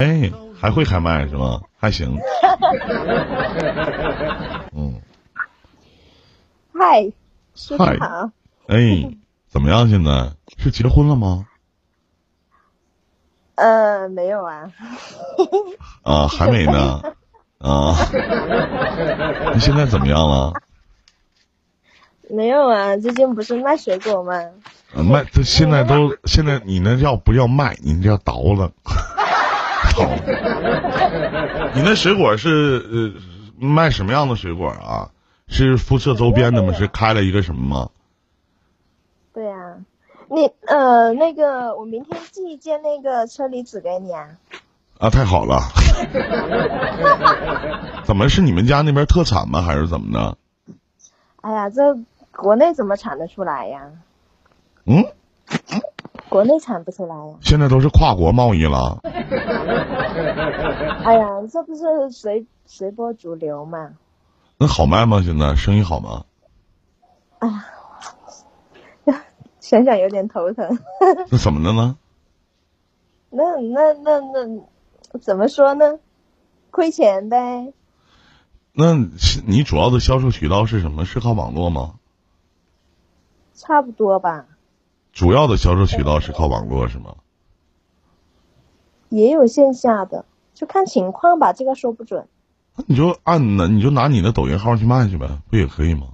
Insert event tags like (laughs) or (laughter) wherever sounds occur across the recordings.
哎，还会开麦是吗？还行。(laughs) 嗯。嗨，师傅好。哎，怎么样？现在是结婚了吗？呃，没有啊。啊，还没呢。(laughs) 啊。你现在怎么样了？没有啊，最近不是卖水果吗？卖，现在都现在你那叫不叫卖？你那叫倒了。(laughs) 你那水果是呃卖什么样的水果啊？是辐射周边的吗？是开了一个什么吗？对呀，你呃那个我明天寄一件那个车厘子给你啊。啊，太好了！(laughs) 怎么是你们家那边特产吗？还是怎么的？哎呀，这国内怎么产得出来呀？嗯。国内产不出来呀。现在都是跨国贸易了。(laughs) 哎呀，这不是随随波逐流嘛？那好卖吗？现在生意好吗？哎呀，(laughs) 想想有点头疼。(laughs) 那怎么的呢？那那那那怎么说呢？亏钱呗。那你主要的销售渠道是什么？是靠网络吗？差不多吧。主要的销售渠道是靠网络是吗？也有线下的，就看情况吧，这个说不准。那你就按那你就拿你的抖音号去卖去呗，不也可以吗？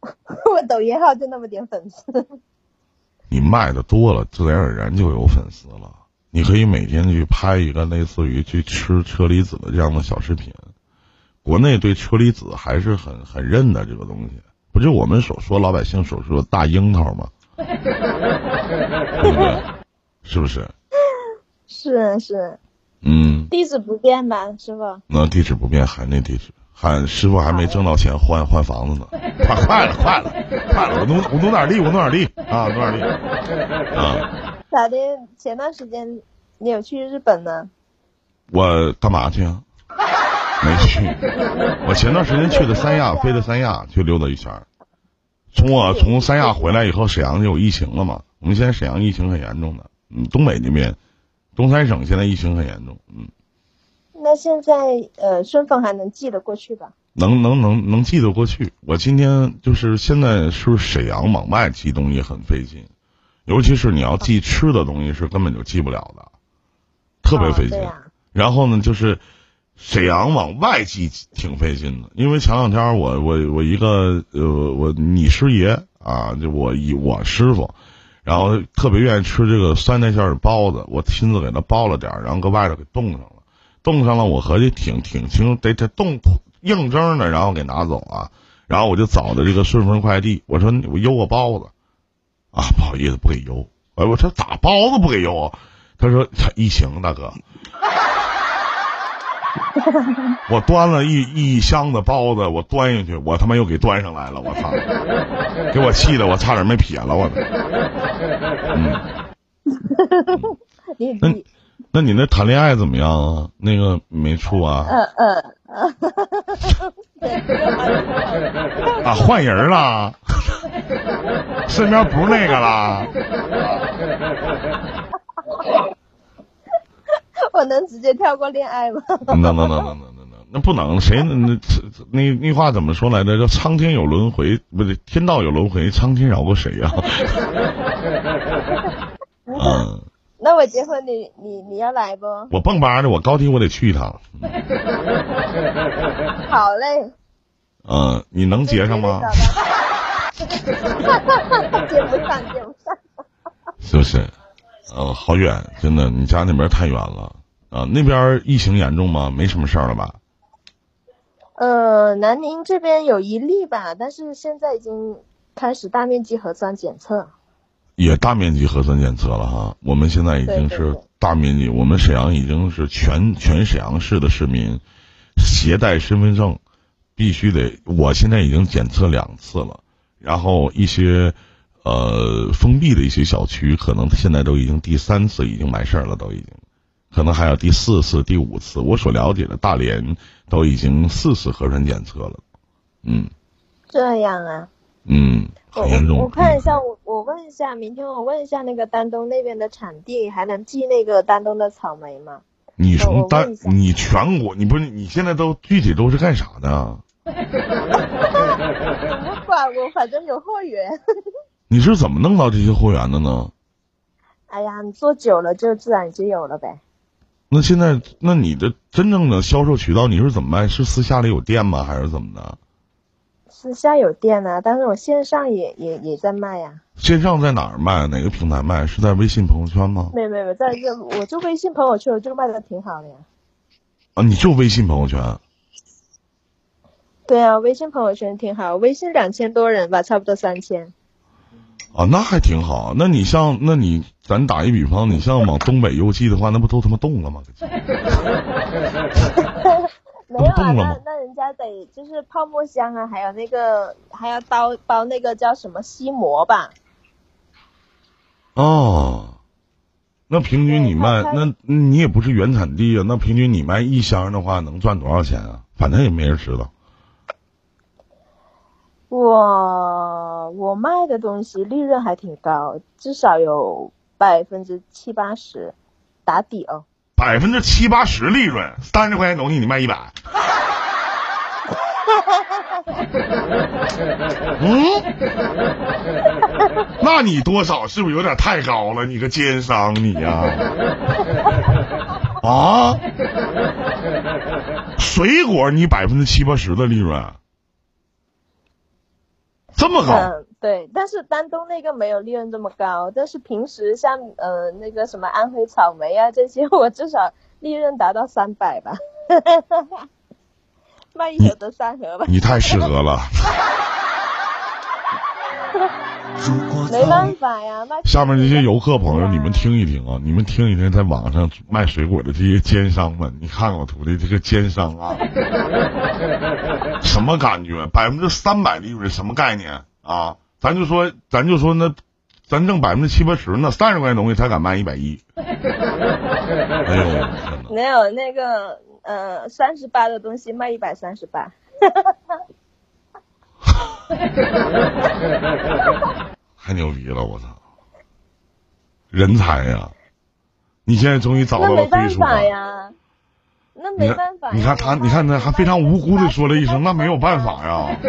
(laughs) 我抖音号就那么点粉丝。你卖的多了，自然而然就有粉丝了。你可以每天去拍一个类似于去吃车厘子的这样的小视频。国内对车厘子还是很很认的这个东西，不就我们所说老百姓所说的大樱桃吗？(laughs) 是不是？是是。嗯。地址不变吧，师傅？那地址不变，还那地址，还师傅还没挣到钱换换房子呢，快快了，快了，快了！我努我努点力，我努点力啊，努点力啊。咋的？前段时间你有去日本呢？我干嘛去啊？没去。我前段时间去的三亚，飞的三亚去溜达一圈。从我从三亚回来以后，沈阳就有疫情了嘛。我们现在沈阳疫情很严重的，嗯，东北那边，东三省现在疫情很严重，嗯。那现在呃，顺丰还能寄得过去吧？能能能能寄得过去。我今天就是现在是沈阳往外寄东西很费劲，尤其是你要寄吃的东西是根本就寄不了的，特别费劲。然后呢，就是。沈阳往外寄挺费劲的，因为前两天我我我一个呃我你师爷啊，就我以我师傅，然后特别愿意吃这个酸菜馅儿包子，我亲自给他包了点，然后搁外头给冻上了，冻上了，我合计挺挺轻，得得冻硬蒸的，然后给拿走啊，然后我就找的这个顺丰快递，我说我邮个包子，啊不好意思不给邮，哎我说咋包子不给邮？他说他疫情大哥。(laughs) 我端了一一箱子包子，我端下去，我他妈又给端上来了，我操！(laughs) 给我气的，我差点没撇了，我。(laughs) 嗯。那那你那谈恋爱怎么样啊？那个没处啊？嗯嗯。啊，换人了？身边不是那个了？(laughs) 我能直接跳过恋爱吗？能能能能能能能，那不能，谁那那那那话怎么说来着？叫苍天有轮回，不对，天道有轮回，苍天饶过谁呀？(laughs) 嗯。那我结婚，你你你要来不？我蹦吧的，我高低我得去一趟。好嘞。嗯，你能接上吗？接 (laughs) 不上，接不上。是不是？嗯，好远，真的，你家那边太远了。啊，那边疫情严重吗？没什么事儿了吧？呃，南宁这边有一例吧，但是现在已经开始大面积核酸检测。也大面积核酸检测了哈，我们现在已经是大面积，我们沈阳已经是全全沈阳市的市民携带身份证必须得，我现在已经检测两次了，然后一些呃封闭的一些小区，可能现在都已经第三次已经完事儿了，都已经。可能还有第四次、第五次。我所了解的大连都已经四次核酸检测了，嗯。这样啊。嗯，很严重。我看一下，我我问一下，明天我问一下那个丹东那边的产地，还能寄那个丹东的草莓吗？你从单问一下你全国你不是你现在都具体都是干啥的？(laughs) 我不管，我反正有货源。你是怎么弄到这些货源的呢？哎呀，你做久了就自然就有了呗。那现在那你的真正的销售渠道你是怎么卖？是私下里有店吗？还是怎么的？私下有店啊，但是我线上也也也在卖呀、线上在哪儿卖？哪个平台卖？是在微信朋友圈吗？没有没有，没有在这我就微信朋友圈我就卖的挺好的呀。啊，你就微信朋友圈。对啊，微信朋友圈挺好，微信两千多人吧，差不多三千。啊，那还挺好。那你像，那你咱打一比方，你像往东北邮寄的话，那不都他妈冻了吗？(laughs) 没有啊，那那人家得就是泡沫箱啊，还有那个还要包包那个叫什么锡膜吧？哦，那平均你卖，那你也不是原产地啊。那平均你卖一箱的话，能赚多少钱啊？反正也没人知道。我我卖的东西利润还挺高，至少有百分之七八十打底哦。百分之七八十利润，三十块钱东西你卖一百。(laughs) 嗯，那你多少是不是有点太高了？你个奸商你呀、啊！(laughs) 水果你百分之七八十的利润，这么高？嗯，对，但是丹东那个没有利润这么高，但是平时像呃那个什么安徽草莓啊这些，我至少利润达到三百吧，卖一盒得三盒吧，你太适合了。(laughs) (laughs) (laughs) 没办法呀，卖下面这些游客朋友，你们听一听啊，你们听一听，在网上卖水果的这些奸商们，你看看我徒弟这个奸商啊，什么感觉？百分之三百利润什么概念啊？咱就说，咱就说那，咱挣百分之七八十，那三十块钱东西才敢卖一百一。(laughs) 哎呦，没有那个呃三十八的东西卖一百三十八，(laughs) 太牛逼了，我操！人才呀！你现在终于找到了归属那没办法，呀。你看他，你看他，还非常无辜的说了一声：“那没有办法呀。(laughs) ”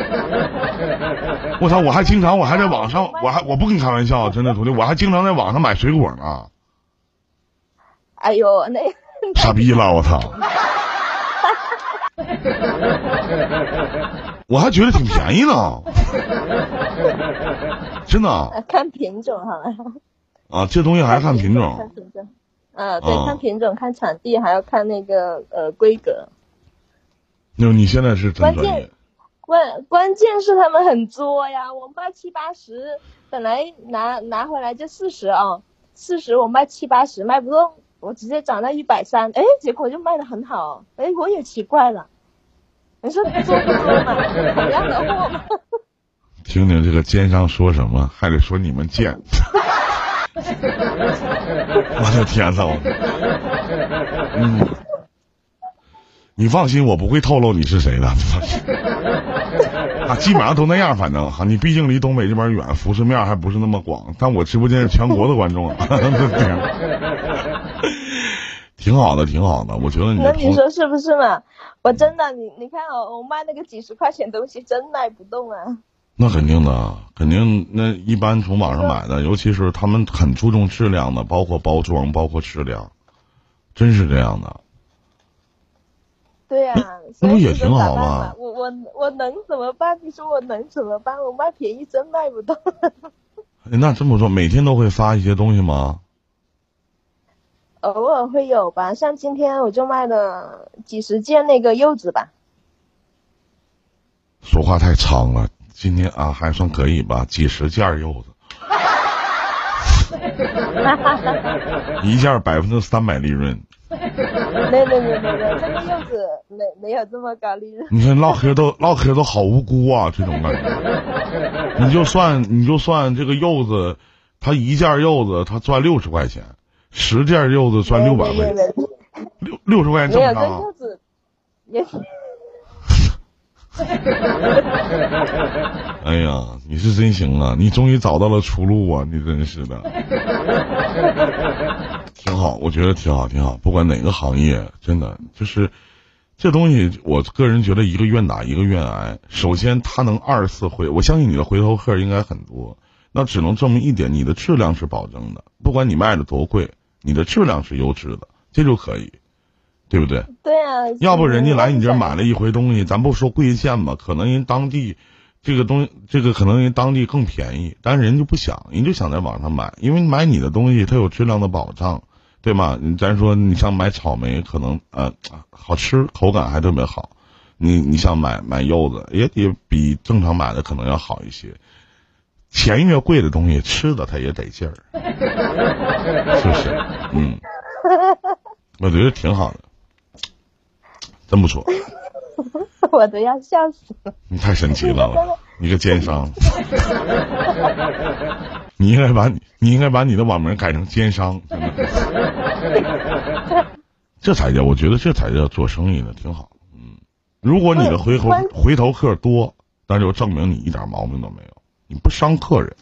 我操！我还经常，我还在网上，我还我不跟你开玩笑，真的徒弟，我还经常在网上买水果呢，哎呦那傻逼了，我操！(laughs) (laughs) 我还觉得挺便宜呢，真的呃看品种哈，啊，这东西还看品种。看。品种，啊对，哦看品种，看产地，还要看那个呃规格。那你现在是真专业，关关键是他们很作呀，我卖七八十，本来拿拿回来就四十啊，四十我卖七八十卖不动，我直接涨到一百三，哎，结果就卖的很好，哎，我也奇怪了，你说做不做嘛？同样的货嘛，听听这个奸商说什么，还得说你们贱。(laughs) 我的天呐！我嗯，你放心，我不会透露你是谁的，你放心。(laughs) 啊，基本上都那样，反正哈，你毕竟离东北这边远，辐射面还不是那么广。但我直播间是全国的观众啊，(laughs) 天挺好的，挺好的。我觉得你那你说是不是嘛？我真的，你你看哦，我卖那个几十块钱东西真卖不动啊。那肯定的，肯定。那一般从网上买的，尤其是他们很注重质量的，包括包装，包括质量，真是这样的。对呀、那不也挺好吗？我我我能怎么办？你说我能怎么办？我卖便宜真卖不动。(laughs) 哎那这么说，每天都会发一些东西吗？偶尔会有吧，像今天我就卖了几十件那个柚子吧。说话太长了，今天啊还算可以吧，几十件柚子，(laughs) 一件百分之三百利润。没有没有没有没有没，这个柚子没没有这么高利润。你看唠嗑都唠嗑都好无辜啊，这种感觉。(laughs) 你就算你就算这个柚子，他一件柚子他赚六十块钱，十件柚子赚六百块六六十块钱没有，这正常啊。柚子也 (laughs) 哎呀，你是真行啊！你终于找到了出路啊！你真是的，(laughs) 挺好，我觉得挺好，挺好。不管哪个行业，真的就是这东西，我个人觉得一个愿打一个愿挨。首先，它能二次回，我相信你的回头客应该很多。那只能证明一点，你的质量是保证的，不管你卖的多贵，你的质量是优质的，这就可以，对不对？对啊。要不人家来你这儿买了一回东西，咱不说贵贱吧，可能人当地这个东，这个可能人当地更便宜，但是人就不想，人就想在网上买，因为买你的东西它有质量的保障，对吗？咱说你像买草莓，可能呃好吃，口感还特别好，你你想买买柚子，也也比正常买的可能要好一些。钱越贵的东西，吃的它也得劲儿，(laughs) 是不是？嗯，我觉得挺好的，真不错。(laughs) 我都要笑死了。你太神奇了，(laughs) 你个奸商。你应该把你，你应该把你的网名改成奸商。这才叫，我觉得这才叫做生意呢，挺好。嗯，如果你的回头回头客多，那就证明你一点毛病都没有。你不伤客人，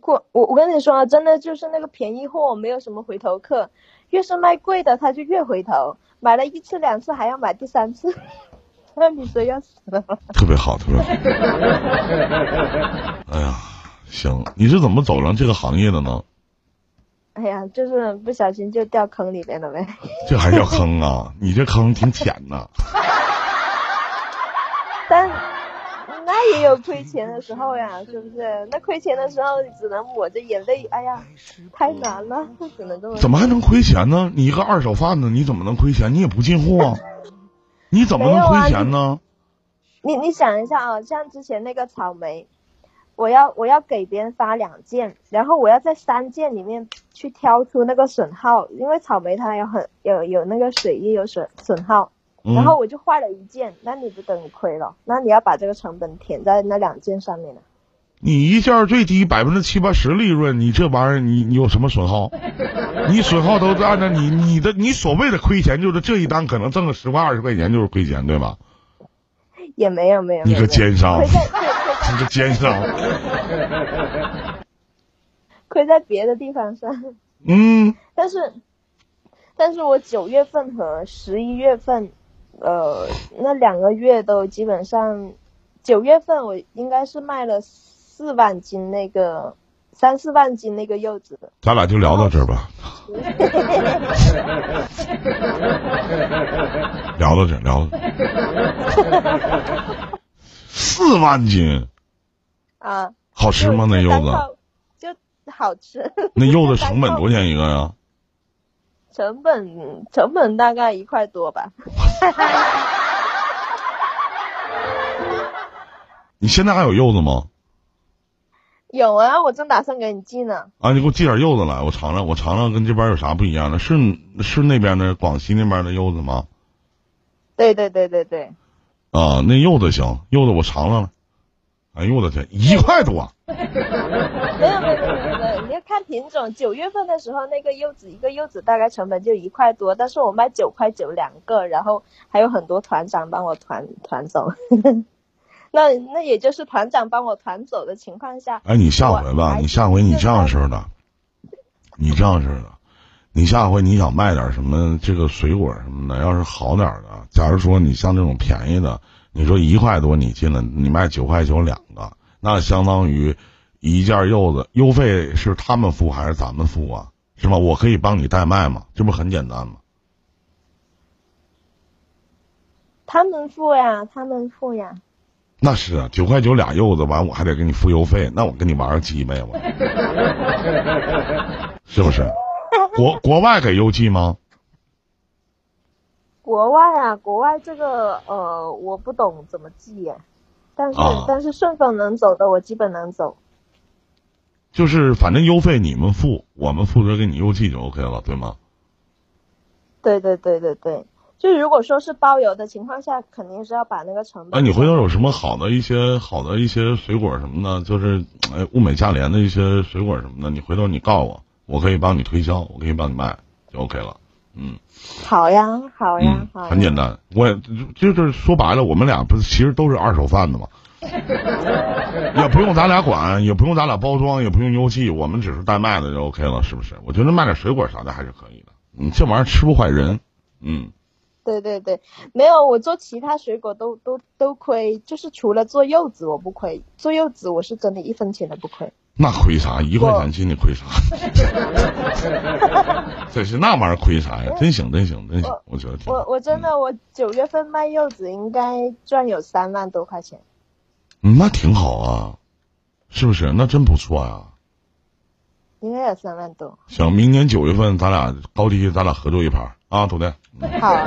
过我我跟你说啊，真的就是那个便宜货，没有什么回头客，越是卖贵的，他就越回头，买了一次两次还要买第三次，(laughs) 那你说要死了吗？(laughs) 特别好，特别好。哎呀，行，你是怎么走上这个行业的呢？哎呀，就是不小心就掉坑里边了呗。这还叫 (laughs) 坑啊？你这坑挺浅呐。但。也有亏钱的时候呀，是不是？那亏钱的时候，你只能抹着眼泪。哎呀，太难了，只能这么。怎么还能亏钱呢？你一个二手贩子，你怎么能亏钱？你也不进货，你怎么能亏钱呢？你你想一下啊，像之前那个草莓，我要我要给别人发两件，然后我要在三件里面去挑出那个损耗，因为草莓它有很有有那个水液有损损耗。然后我就坏了一件，那你不等于亏了？那你要把这个成本填在那两件上面了。你一件最低百分之七八十利润，你这玩意儿你你有什么损耗？(laughs) 你损耗都是按照你你的你所谓的亏钱，就是这一单可能挣个十块二十块钱就是亏钱，对吧？也没有没有。你个奸商，(laughs) 你个奸商，亏在别的地方上。嗯。但是，但是我九月份和十一月份。呃，那两个月都基本上，九月份我应该是卖了四万斤那个三四万斤那个柚子。咱俩就聊到这儿吧。(laughs) 聊到这，聊。四万斤。啊。好吃吗？那柚子？就好吃。那柚子 (laughs) 成本多少钱一个呀？成本成本大概一块多吧。(laughs) 你现在还有柚子吗？有啊，我正打算给你寄呢。啊，你给我寄点柚子来，我尝尝，我尝尝跟这边有啥不一样的？是是那边的广西那边的柚子吗？对对对对对。啊，那柚子行，柚子我尝尝了。哎呦我的天，一块多！没有没有没有，你要看品种。九月份的时候，那个柚子一个柚子大概成本就一块多，但是我卖九块九两个，然后还有很多团长帮我团团走。(laughs) 那那也就是团长帮我团走的情况下。哎，你下回吧，你下回你这样式的，你这样式的，你下回你想卖点什么这个水果什么的，要是好点的，假如说你像这种便宜的。你说一块多你进了，你卖九块九两个，那相当于一件柚子邮费是他们付还是咱们付啊？是吧？我可以帮你代卖吗？这不很简单吗？他们付呀，他们付呀。那是啊，九块九俩柚子，完我还得给你付邮费，那我跟你玩个鸡呗，我 (laughs) 是不是？国国外给邮寄吗？国外啊，国外这个呃，我不懂怎么寄耶，但是但是顺丰能走的，我基本能走。就是反正邮费你们付，我们负责给你邮寄就 OK 了，对吗？对对对对对，就如果说是包邮的情况下，肯定是要把那个成本。哎，你回头有什么好的一些好的一些水果什么的，就是哎物美价廉的一些水果什么的，你回头你告我，我可以帮你推销，我可以帮你卖，就 OK 了。嗯，好呀，好呀，好。很简单，我就是说白了，我们俩不是其实都是二手贩子嘛。(laughs) 也不用咱俩管，也不用咱俩包装，也不用邮寄，我们只是代卖的就 OK 了，是不是？我觉得卖点水果啥的还是可以的。嗯，这玩意儿吃不坏人。嗯，对对对，没有，我做其他水果都都都亏，就是除了做柚子我不亏，做柚子我是真的一分钱都不亏。那亏啥？一块钱斤你亏啥？(laughs) 这是那玩意儿亏啥呀？真行，真行，真行！我觉得挺。我我真的我九月份卖柚子应该赚有三万多块钱。嗯，那挺好啊，是不是？那真不错呀。应该有三万多。行，明年九月份咱俩高低咱俩合作一盘啊，徒弟。好。好。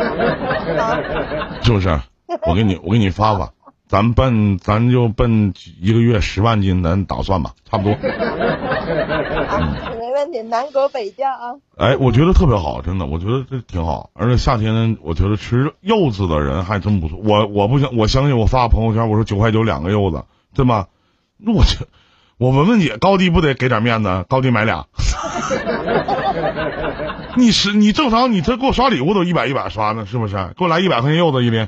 是不是？我给你，我给你发发。咱奔，咱就奔一个月十万斤，咱打算吧，差不多。没南国北调啊。哎，我觉得特别好，真的，我觉得这挺好。而且夏天，我觉得吃柚子的人还真不错。我我不相，我相信我发个朋友圈，我说九块九两个柚子，对吗？那我去，我文文姐高低不得给点面子，高低买俩。(laughs) 你是你正常，你这给我刷礼物都一百一百刷呢，是不是？给我来一百块钱柚子一拎。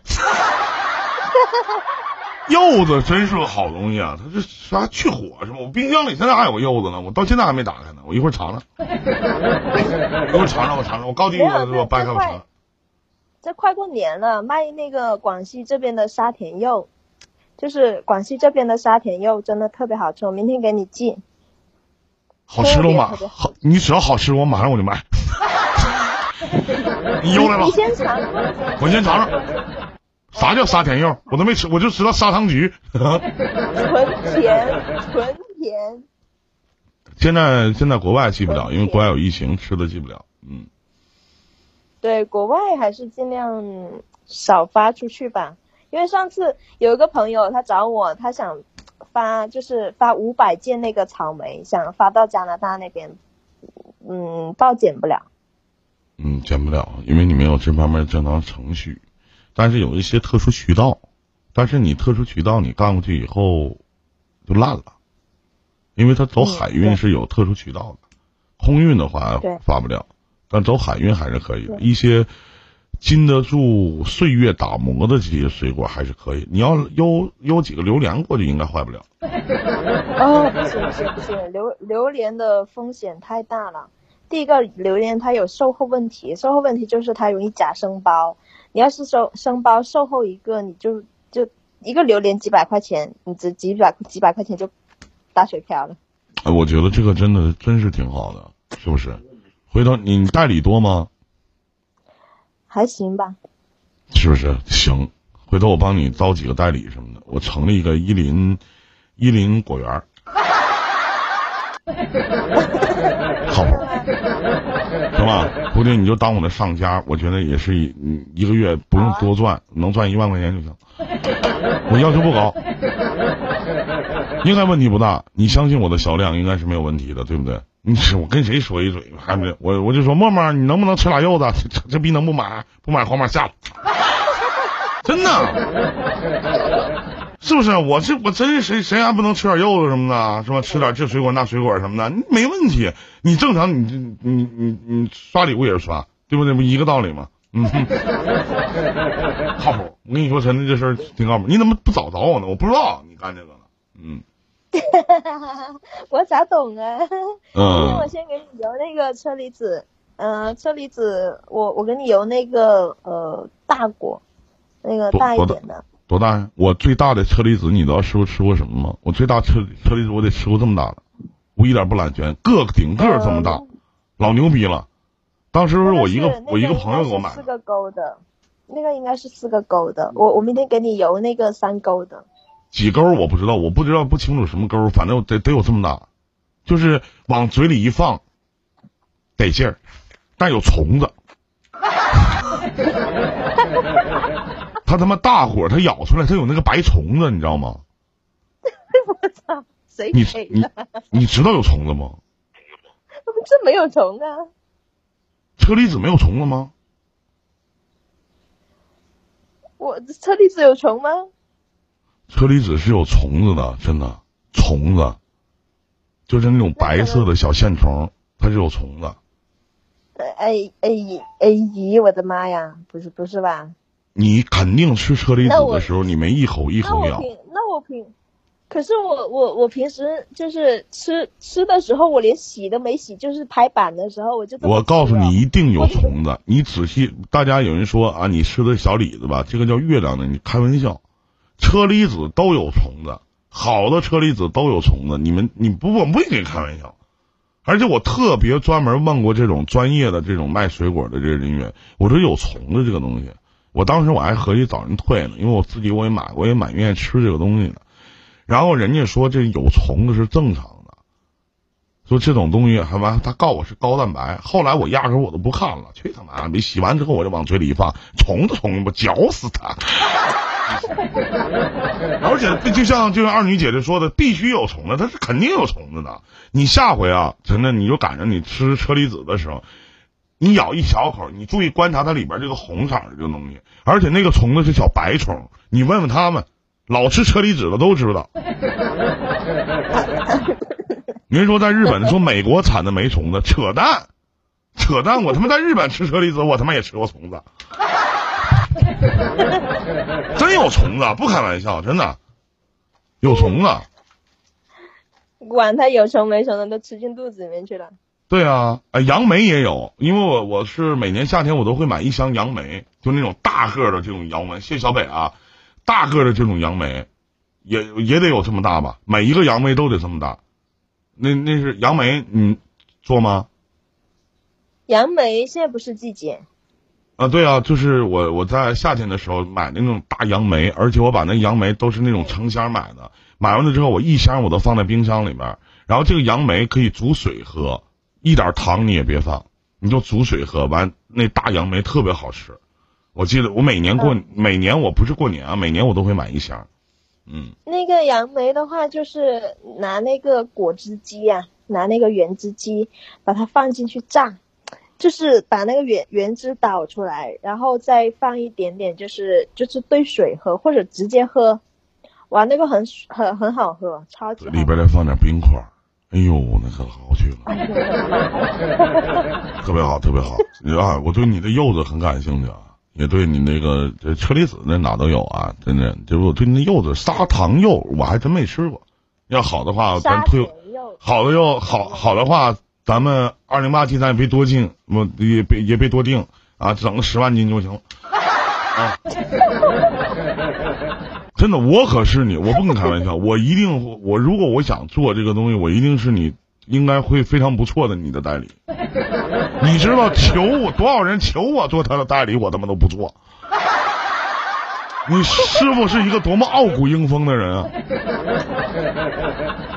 柚子真是个好东西啊！它这啥去火是吧？我冰箱里现在还有柚子呢，我到现在还没打开呢。我一会儿尝尝，(laughs) 一会儿尝尝，我尝尝。我高低我掰开我尝。这快过年了，卖那个广西这边的沙田柚，就是广西这边的沙田柚，真的特别好吃。我明天给你寄。好吃了吗？好，你只要好吃，我马上我就买。(laughs) 你邮来了。你先尝，我先尝尝。啥叫沙田柚？我都没吃，我就知道砂糖橘。纯甜，纯甜。现在现在国外寄不了，因为国外有疫情，吃的寄不了。嗯。对，国外还是尽量少发出去吧。因为上次有一个朋友他找我，他想发就是发五百件那个草莓，想发到加拿大那边，嗯，报检不了。嗯，检不了，因为你没有这方面正常程序。但是有一些特殊渠道，但是你特殊渠道你干过去以后就烂了，因为他走海运是有特殊渠道的，空运的话发不了，但走海运还是可以的。一些经得住岁月打磨的这些水果还是可以。你要邮邮几个榴莲过去，应该坏不了。(laughs) 哦，不行不行不行，榴榴莲的风险太大了。第一个，榴莲它有售后问题，售后问题就是它容易假生包。你要是收生包售后一个，你就就一个榴莲几百块钱，你值几百几百块钱就打水漂了。哎，我觉得这个真的真是挺好的，是不是？回头你代理多吗？还行吧。是不是？行，回头我帮你招几个代理什么的，我成立一个伊林伊林果园。(laughs) 靠谱，行吧？徒弟，你就当我的上家，我觉得也是一一个月不用多赚，能赚一万块钱就行。我要求不高，应该问题不大。你相信我的销量应该是没有问题的，对不对？你我跟谁说一嘴？还没我我就说默默，你能不能吃俩柚子？这这逼能不买？不买黄马下了，真的。是不是？我这我真是谁谁还不能吃点柚子什么的，是吧？吃点这水果那水果什么的，没问题。你正常，你你你你刷礼物也是刷，对不对？不一个道理吗？嗯，靠谱。我跟你说，真的这事儿挺靠谱。你怎么不早找我呢？我不知道你干这个呢。嗯，(laughs) 我咋懂啊？(laughs) 嗯，我先给你邮那个车厘子，嗯，车厘子，我我给你邮那个呃大果，那个大一点的。多大呀？我最大的车厘子，你知道师傅吃过什么吗？我最大车车厘子，我得吃过这么大的，我一点不揽权，个顶个这么大，老牛逼了。当时是我一个我一个朋友给我买。四个勾的，那个应该是四个勾的。我我明天给你邮那个三勾的。几勾我不知道，我不知道不清楚什么勾，反正得得有这么大，就是往嘴里一放，得劲儿，但有虫子。(laughs) 它他妈大火，它咬出来，它有那个白虫子，你知道吗？(laughs) 我操！谁你你你知道有虫子吗？(laughs) 这没有虫啊！车厘子没有虫子吗？我车厘子有虫吗？车厘子是有虫子的，真的虫子，就是那种白色的小线虫，它是有虫子。哎哎哎咦！我的妈呀！不是不是吧？你肯定吃车厘子的时候，你没一口一口咬。那我平可是我我我平时就是吃吃的时候，我连洗都没洗，就是拍板的时候我就我告诉你，一定有虫子。(laughs) 你仔细，大家有人说啊，你吃的小李子吧，这个叫月亮的，你开玩笑。车厘子都有虫子，好的车厘子都有虫子。你们你不我不会跟你开玩笑。而且我特别专门问过这种专业的这种卖水果的这个人员，我说有虫子这个东西，我当时我还合计找人退呢，因为我自己我也买，我也蛮愿意吃这个东西的。然后人家说这有虫子是正常的，说这种东西还完，他告我是高蛋白。后来我压根我都不看了，去他妈的！没洗完之后我就往嘴里一放，虫子虫子我嚼死它。(laughs) 而且就像就像二女姐姐说的，必须有虫子，它是肯定有虫子的。你下回啊，真的你就赶上你吃车厘子的时候，你咬一小口，你注意观察它里边这个红色的这个东西，而且那个虫子是小白虫，你问问他们，老吃车厘子的都知道。您说在日本说美国产的没虫子，扯淡，扯淡！我他妈在日本吃车厘子，我他妈也吃过虫子，真有虫子，不开玩笑，真的有虫子。管它有虫没虫的，都吃进肚子里面去了。对啊，呃，杨梅也有，因为我我是每年夏天我都会买一箱杨梅，就那种大个的这种杨梅。谢谢小北啊，大个的这种杨梅，也也得有这么大吧？每一个杨梅都得这么大。那那是杨梅，你做吗？杨梅现在不是季节，啊，对啊，就是我我在夏天的时候买那种大杨梅，而且我把那杨梅都是那种成箱买的，买完了之后我一箱我都放在冰箱里边，然后这个杨梅可以煮水喝，一点糖你也别放，你就煮水喝，完那大杨梅特别好吃。我记得我每年过、每年我不是过年啊，每年我都会买一箱。嗯，那个杨梅的话，就是拿那个果汁机呀、拿那个原汁机把它放进去榨，就是把那个原原汁倒出来，然后再放一点点，就是就是兑水喝或者直接喝，哇，那个很很很好喝，超级里边再放点冰块儿，哎呦，那可好去了，(laughs) 特别好，特别好。啊，我对你的柚子很感兴趣啊。也对你那个这车厘子那哪都有啊，真的，就是我对那柚子砂糖柚我还真没吃过。要好的话，咱推好的柚好好的话，咱们二零八七咱也别多进，我也别也别多订啊，整个十万斤就行了。啊，(laughs) 真的，我可是你，我不跟你开玩笑，(laughs) 我一定，我如果我想做这个东西，我一定是你应该会非常不错的你的代理。(laughs) 你知道求我多少人求我做他的代理，我他妈都不做。(laughs) 你师傅是一个多么傲骨英风的人啊，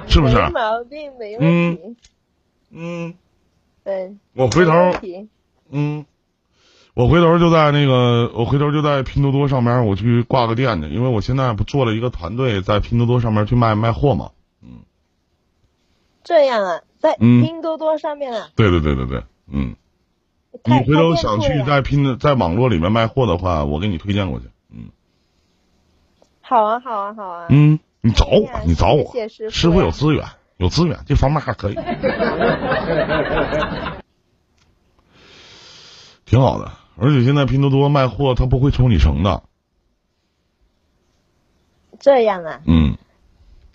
是不是？没毛病，没问题。嗯，对，我回头嗯，我回头就在那个，我回头就在拼多多上面我去挂个店去，因为我现在不做了一个团队，在拼多多上面去卖卖货嘛。嗯这样啊，在嗯拼多多上面啊，对对对对对，嗯，你回头想去在拼的在网络里面卖货的话，我给你推荐过去。嗯好啊，好啊，好啊。嗯，你找我你找我，师傅有资源，有资源，这方面还可以，(laughs) 挺好的。而且现在拼多多卖货，他不会抽你成的。这样啊，嗯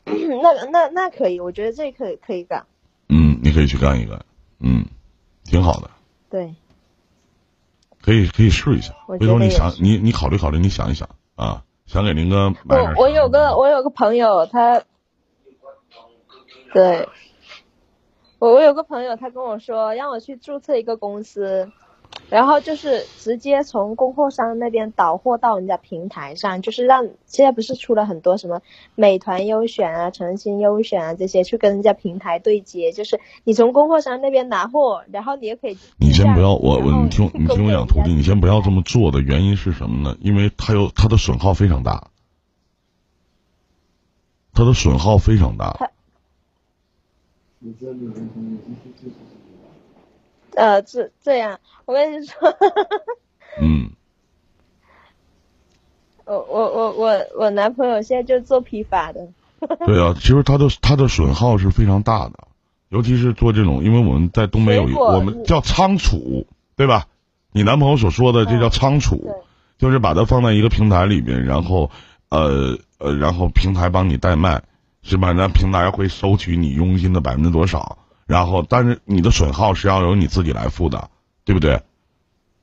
那那那可以，我觉得这可以可以干。嗯，你可以去干一干，嗯，挺好的。对，可以可以试一下，回头你想你你考虑考虑，你想一想啊，想给林哥我我有个我有个朋友，他，对，我我有个朋友，他跟我说让我去注册一个公司，然后就是直接从供货商那边导货到人家平台上，就是让现在不是出了很多什么美团优选啊、诚心优选啊这些，去跟人家平台对接，就是你从供货商那边拿货，然后你也可以你先不要我我你听你听我讲，徒弟，你先不要这么做的原因是什么呢？因为它有它的损耗非常大，它的损耗非常大。呃，这这样，我跟你说，嗯，(laughs) 我我我我我男朋友现在就做批发的，(laughs) 对啊，其实他的他的损耗是非常大的，尤其是做这种，因为我们在东北有一水果我们叫仓储，对吧？你男朋友所说的这叫仓储，对就是把它放在一个平台里面，然后呃呃，然后平台帮你代卖，是吧？那平台会收取你佣金的百分之多少？然后，但是你的损耗是要由你自己来付的，对不对？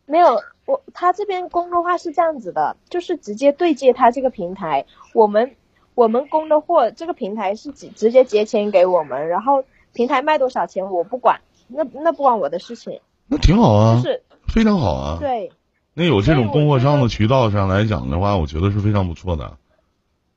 没有，我他这边供的话是这样子的，就是直接对接他这个平台，我们我们供的货，这个平台是直直接结钱给我们，然后平台卖多少钱我不管，那那不关我的事情。那挺好啊，就是非常好啊。对，那有这种供货商的渠道上来讲的话，我觉得是非常不错的。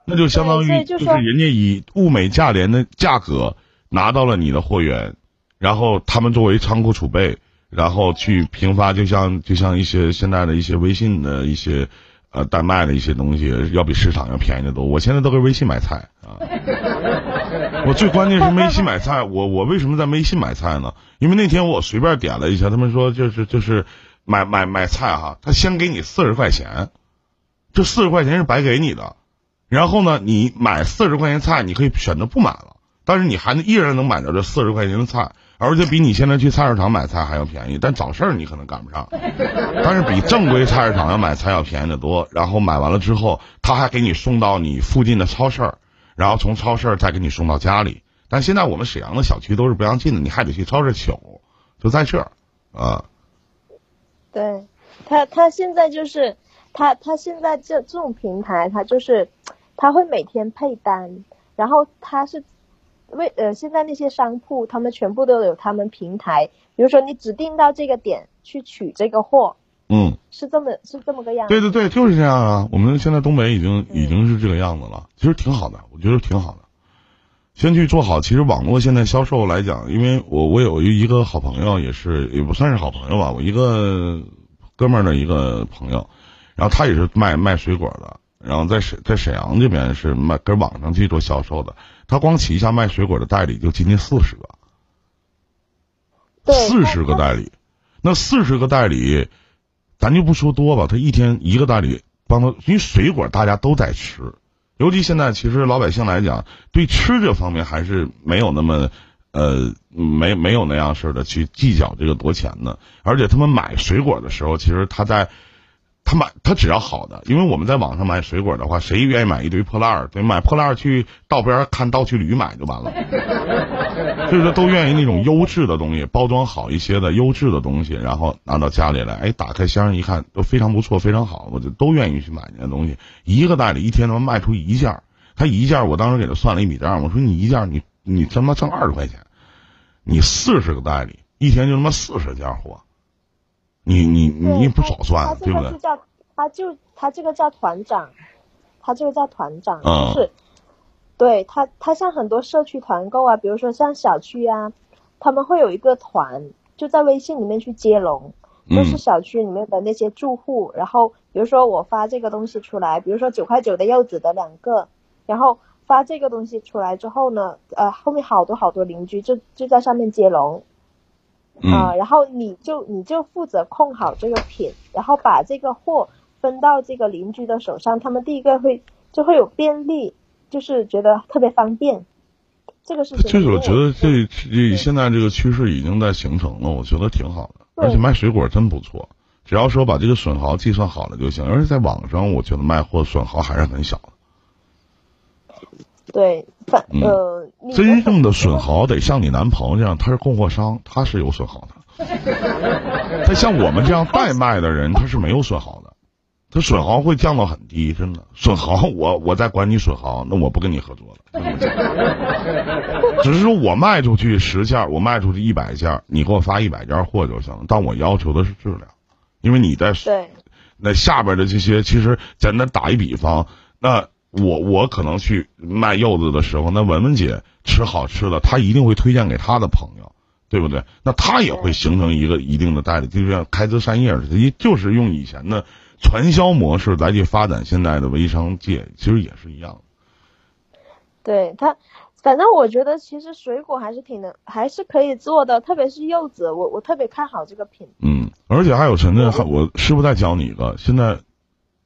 那就相当于就是人家以物美价廉的价格拿到了你的货源，然后他们作为仓库储备，然后去平发，就像就像一些现在的一些微信的一些呃代卖的一些东西，要比市场要便宜的多。我现在都跟微信买菜啊，(laughs) 我最关键是微信买菜，我我为什么在微信买菜呢？因为那天我随便点了一下，他们说就是就是买买买菜哈，他先给你四十块钱，这四十块钱是白给你的。然后呢，你买四十块钱菜，你可以选择不买了，但是你还能依然能买到这四十块钱的菜，而且比你现在去菜市场买菜还要便宜。但早市你可能赶不上，(laughs) 但是比正规菜市场要买菜要便宜的多。然后买完了之后，他还给你送到你附近的超市，然后从超市再给你送到家里。但现在我们沈阳的小区都是不让进的，你还得去超市取，就在这儿啊。对他，他现在就是他，他现在这这种平台，他就是。他会每天配单，然后他是为呃，现在那些商铺他们全部都有他们平台，比如说你指定到这个点去取这个货，嗯，是这么是这么个样。对对对，就是这样啊！我们现在东北已经已经是这个样子了，其实挺好的，我觉得挺好的。先去做好，其实网络现在销售来讲，因为我我有一个好朋友，也是也不算是好朋友吧，我一个哥们儿的一个朋友，然后他也是卖卖水果的。然后在沈在沈阳这边是卖跟网上去做销售的，他光旗下卖水果的代理就接近四十个，四十个代理，那四十个代理，咱就不说多吧，他一天一个代理帮他，因为水果大家都在吃，尤其现在其实老百姓来讲，对吃这方面还是没有那么呃没没有那样式的去计较这个多钱的，而且他们买水果的时候，其实他在。他买他只要好的，因为我们在网上买水果的话，谁愿意买一堆破烂儿？对，买破烂儿去道边看道去驴买就完了。所 (laughs) 以说都愿意那种优质的东西，包装好一些的优质的东西，然后拿到家里来，哎，打开箱一看都非常不错，非常好，我就都愿意去买那些东西。一个代理一天能卖出一件，他一件我当时给他算了一笔账，我说你一件你你他妈挣二十块钱，你四十个代理一天就他妈四十件货。你你你不少赚，对不对？他就叫他就他这个叫团长，他这个叫团长，就是，对他他像很多社区团购啊，比如说像小区啊，他们会有一个团，就在微信里面去接龙，就是小区里面的那些住户，然后比如说我发这个东西出来，比如说九块九的柚子的两个，然后发这个东西出来之后呢，呃，后面好多好多邻居就就在上面接龙。啊，然后你就你就负责控好这个品，然后把这个货分到这个邻居的手上，他们第一个会就会有便利，就是觉得特别方便。这个是这个我觉得这这现在这个趋势已经在形成了，我觉得挺好的。而且卖水果真不错，只要说把这个损耗计算好了就行。而且在网上，我觉得卖货损耗还是很小的。对，反呃，真正的损耗得像你男朋友这样，他是供货商，他是有损耗的。(laughs) 他像我们这样代卖的人，他是没有损耗的，他损耗会降到很低，真的。损耗我我在管你损耗，那我不跟你合作了。(laughs) 只是说我卖出去十件，我卖出去一百件，你给我发一百件货就行了。但我要求的是质量，因为你在对那下边的这些，其实简单打一比方，那。我我可能去卖柚子的时候，那文文姐吃好吃的，她一定会推荐给她的朋友，对不对？那她也会形成一个一定的代理，就像开枝散叶似的，就是用以前的传销模式来去发展现在的微商界，其实也是一样。对他，反正我觉得其实水果还是挺能，还是可以做的，特别是柚子，我我特别看好这个品。嗯，而且还有陈震，我师傅再教你一个，现在。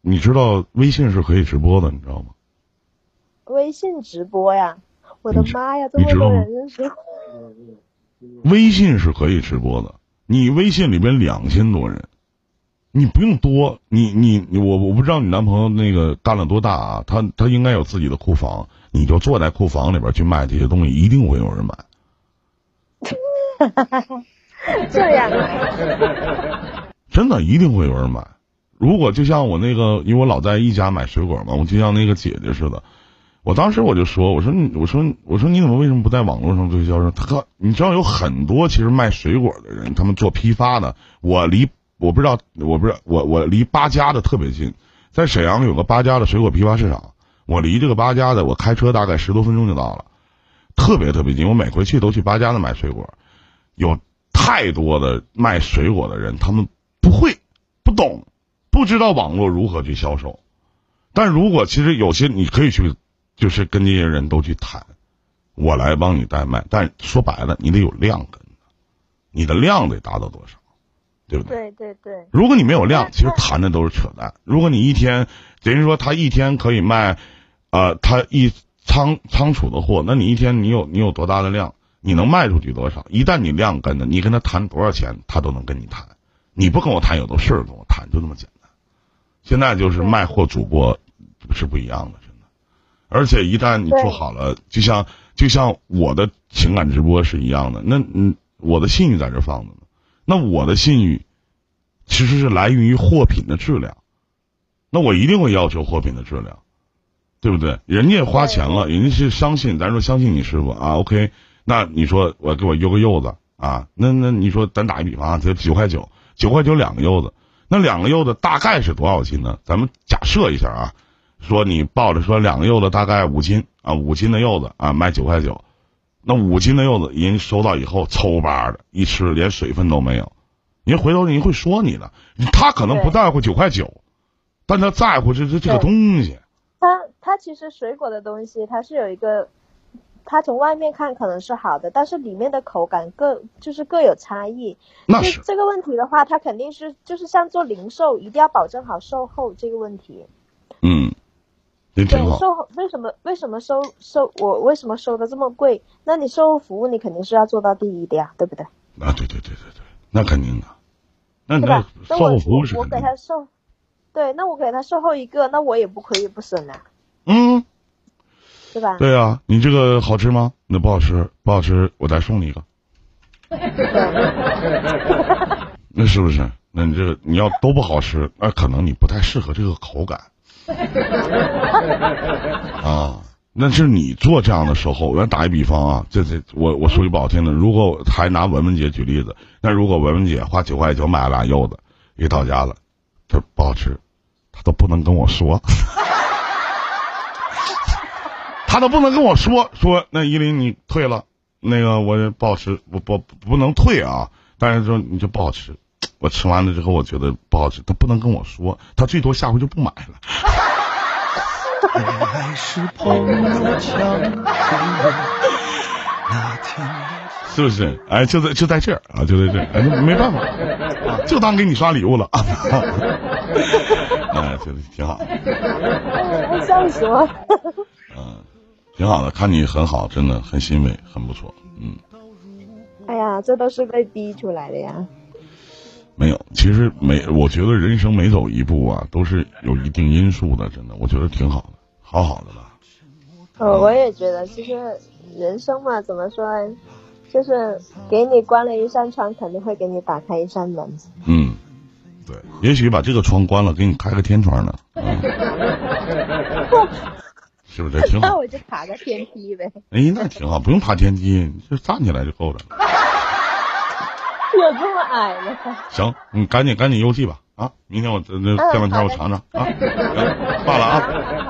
你知道微信是可以直播的，你知道吗？微信直播呀！我的妈呀，这么多人认识。微信是可以直播的，你微信里边两千多人，你不用多，你你我我不知道你男朋友那个干了多大啊？他他应该有自己的库房，你就坐在库房里边去卖这些东西，一定会有人买。(laughs) 这样啊，真的一定会有人买。如果就像我那个，因为我老在一家买水果嘛，我就像那个姐姐似的。我当时我就说，我说你，我说我说你怎么为什么不在网络上做销售？他，你知道有很多其实卖水果的人，他们做批发的。我离我不知道，我不知道我我离八家的特别近，在沈阳有个八家的水果批发市场，我离这个八家的，我开车大概十多分钟就到了，特别特别近。我每回去都去八家的买水果，有太多的卖水果的人，他们不会、不懂、不知道网络如何去销售。但如果其实有些你可以去。就是跟这些人都去谈，我来帮你代卖，但说白了，你得有量跟你的量得达到多少，对不对？对对对。如果你没有量，其实谈的都是扯淡。如果你一天，等于说他一天可以卖，呃，他一仓仓储的货，那你一天你有你有多大的量，你能卖出去多少？一旦你量跟的，你跟他谈多少钱，他都能跟你谈。你不跟我谈，有的事儿跟我谈，就这么简单。现在就是卖货主播是不一样的。真的而且一旦你做好了，就像就像我的情感直播是一样的，那嗯，我的信誉在这放着呢。那我的信誉其实是来源于货品的质量，那我一定会要求货品的质量，对不对？人家花钱了，人家是相信，咱说相信你师傅啊。OK，那你说我给我邮个柚子啊？那那你说咱打一比方啊，这九块九，九块九两个柚子，那两个柚子大概是多少斤呢？咱们假设一下啊。说你抱着说两个柚子大概五斤啊，五斤的柚子啊卖九块九，那五斤的柚子人收到以后抽巴的一吃连水分都没有，人回头人会说你的，他可能不在乎九块九，但他在乎这这这个东西。他他其实水果的东西它是有一个，他从外面看可能是好的，但是里面的口感各就是各有差异。那是这个问题的话，它肯定是就是像做零售，一定要保证好售后这个问题。嗯。对，售为什么为什么收收我为什么收的这么贵？那你售后服务你肯定是要做到第一的呀，对不对？啊，对对对对对，那肯定的。那你售后服务是我给他售，对，那我给他售后一个，那我也不亏也不损啊。嗯，对吧？对啊，你这个好吃吗？那不好吃，不好吃，我再送你一个。(laughs) 那是不是？那你这个你要都不好吃，那可能你不太适合这个口感。(laughs) 啊，那是你做这样的售后。我打一比方啊，这这我我说句不好听的，如果还拿文文姐举例子，那如果文文姐花九块九买了俩柚子，一到家了，这不好吃，她都不能跟我说，她都不能跟我说说那依林你退了，那个我不好吃，我不不能退啊，但是说你就不好吃。我吃完了之后，我觉得不好吃，他不能跟我说，他最多下回就不买了。是不是？哎，就在就在这儿啊，就在这儿，哎，没办法啊，就当给你刷礼物了啊。(laughs) 哎，觉得挺好。笑死我。嗯，挺好的，看你很好，真的很欣慰，很不错。嗯。哎呀，这都是被逼出来的呀。没有，其实每我觉得人生每走一步啊，都是有一定因素的，真的，我觉得挺好的，好好的吧。呃，我也觉得，其实人生嘛，怎么说，就是给你关了一扇窗，肯定会给你打开一扇门。嗯，对，也许把这个窗关了，给你开个天窗呢。(laughs) 是不是挺好？(laughs) 那我就爬个天梯呗。哎，那挺好，不用爬天梯，就站起来就够了。有这么矮吗？行，你赶紧赶紧邮寄吧啊！明天我这这两天我尝尝啊。挂了啊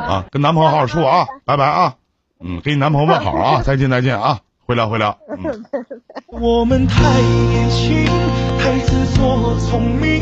啊！跟男朋友好好处啊，拜拜啊！嗯，给你男朋友问好啊！再见再见啊！会聊会聊。我们太年轻，太自作聪明。